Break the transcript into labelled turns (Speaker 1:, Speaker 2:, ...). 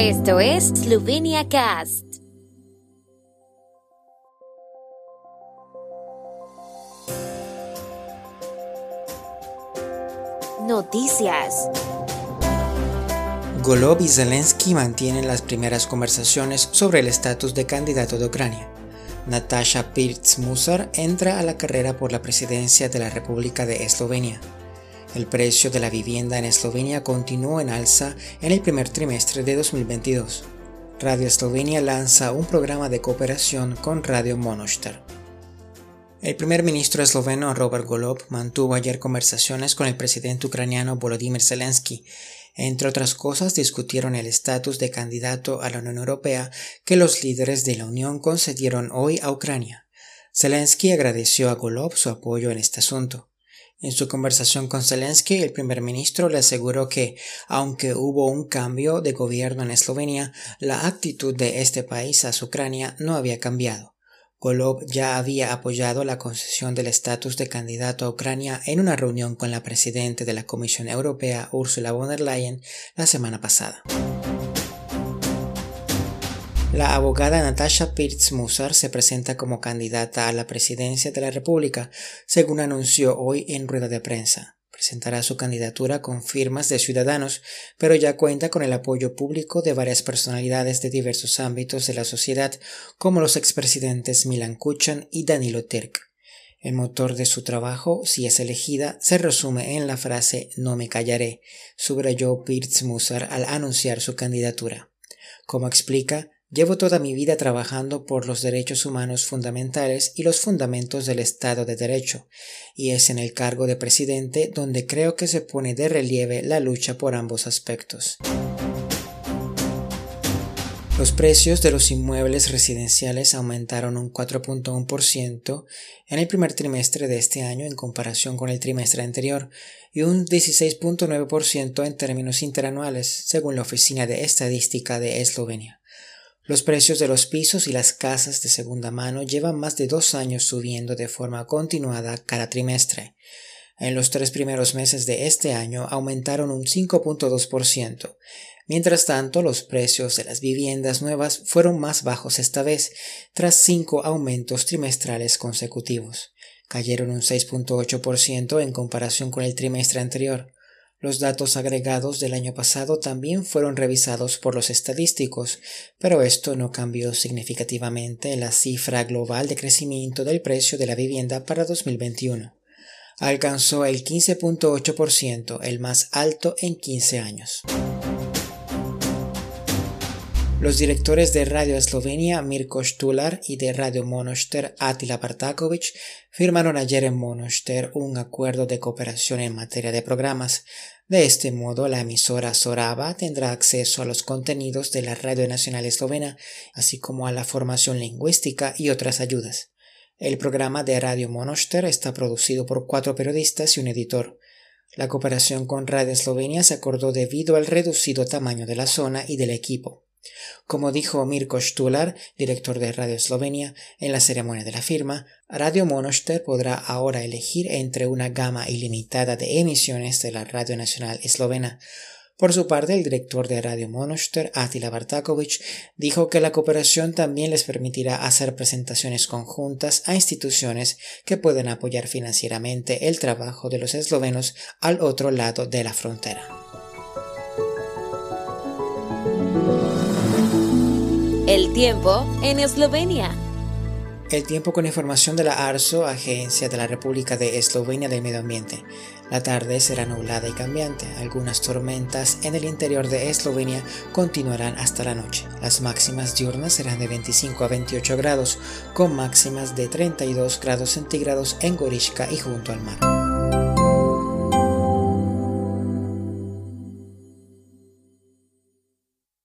Speaker 1: Esto es Slovenia Cast. Noticias.
Speaker 2: Golov y Zelensky mantienen las primeras conversaciones sobre el estatus de candidato de Ucrania. Natasha Pirc-Musar entra a la carrera por la presidencia de la República de Eslovenia. El precio de la vivienda en Eslovenia continuó en alza en el primer trimestre de 2022. Radio Eslovenia lanza un programa de cooperación con Radio Monostar. El primer ministro esloveno Robert Golob mantuvo ayer conversaciones con el presidente ucraniano Volodymyr Zelensky. Entre otras cosas, discutieron el estatus de candidato a la Unión Europea que los líderes de la Unión concedieron hoy a Ucrania. Zelensky agradeció a Golob su apoyo en este asunto. En su conversación con Zelensky, el primer ministro le aseguró que, aunque hubo un cambio de gobierno en Eslovenia, la actitud de este país a Ucrania no había cambiado. Golov ya había apoyado la concesión del estatus de candidato a Ucrania en una reunión con la presidenta de la Comisión Europea, Ursula von der Leyen, la semana pasada. La abogada Natasha Pirtz-Musar se presenta como candidata a la presidencia de la República, según anunció hoy en rueda de prensa. Presentará su candidatura con firmas de ciudadanos, pero ya cuenta con el apoyo público de varias personalidades de diversos ámbitos de la sociedad, como los expresidentes Milan Kuchan y Danilo Terk. El motor de su trabajo, si es elegida, se resume en la frase No me callaré, subrayó Pirtz-Musar al anunciar su candidatura. Como explica, Llevo toda mi vida trabajando por los derechos humanos fundamentales y los fundamentos del Estado de Derecho, y es en el cargo de presidente donde creo que se pone de relieve la lucha por ambos aspectos. Los precios de los inmuebles residenciales aumentaron un 4.1% en el primer trimestre de este año en comparación con el trimestre anterior y un 16.9% en términos interanuales, según la Oficina de Estadística de Eslovenia. Los precios de los pisos y las casas de segunda mano llevan más de dos años subiendo de forma continuada cada trimestre. En los tres primeros meses de este año aumentaron un 5.2%. Mientras tanto, los precios de las viviendas nuevas fueron más bajos esta vez, tras cinco aumentos trimestrales consecutivos. Cayeron un 6.8% en comparación con el trimestre anterior. Los datos agregados del año pasado también fueron revisados por los estadísticos, pero esto no cambió significativamente la cifra global de crecimiento del precio de la vivienda para 2021. Alcanzó el 15.8%, el más alto en 15 años. Los directores de Radio Eslovenia Mirko Stular y de Radio Monoster Atila Bartakovic firmaron ayer en Monoster un acuerdo de cooperación en materia de programas. De este modo, la emisora Soraba tendrá acceso a los contenidos de la Radio Nacional Eslovena, así como a la formación lingüística y otras ayudas. El programa de Radio Monoster está producido por cuatro periodistas y un editor. La cooperación con Radio Eslovenia se acordó debido al reducido tamaño de la zona y del equipo. Como dijo Mirko Stular, director de Radio Eslovenia, en la ceremonia de la firma, Radio Monoster podrá ahora elegir entre una gama ilimitada de emisiones de la Radio Nacional Eslovena. Por su parte, el director de Radio Monoster, Atila Bartakovic, dijo que la cooperación también les permitirá hacer presentaciones conjuntas a instituciones que pueden apoyar financieramente el trabajo de los eslovenos al otro lado de la frontera.
Speaker 1: Tiempo en Eslovenia.
Speaker 2: El tiempo con información de la ARSO, Agencia de la República de Eslovenia del Medio Ambiente. La tarde será nublada y cambiante. Algunas tormentas en el interior de Eslovenia continuarán hasta la noche. Las máximas diurnas serán de 25 a 28 grados, con máximas de 32 grados centígrados en Gorishka y junto al mar.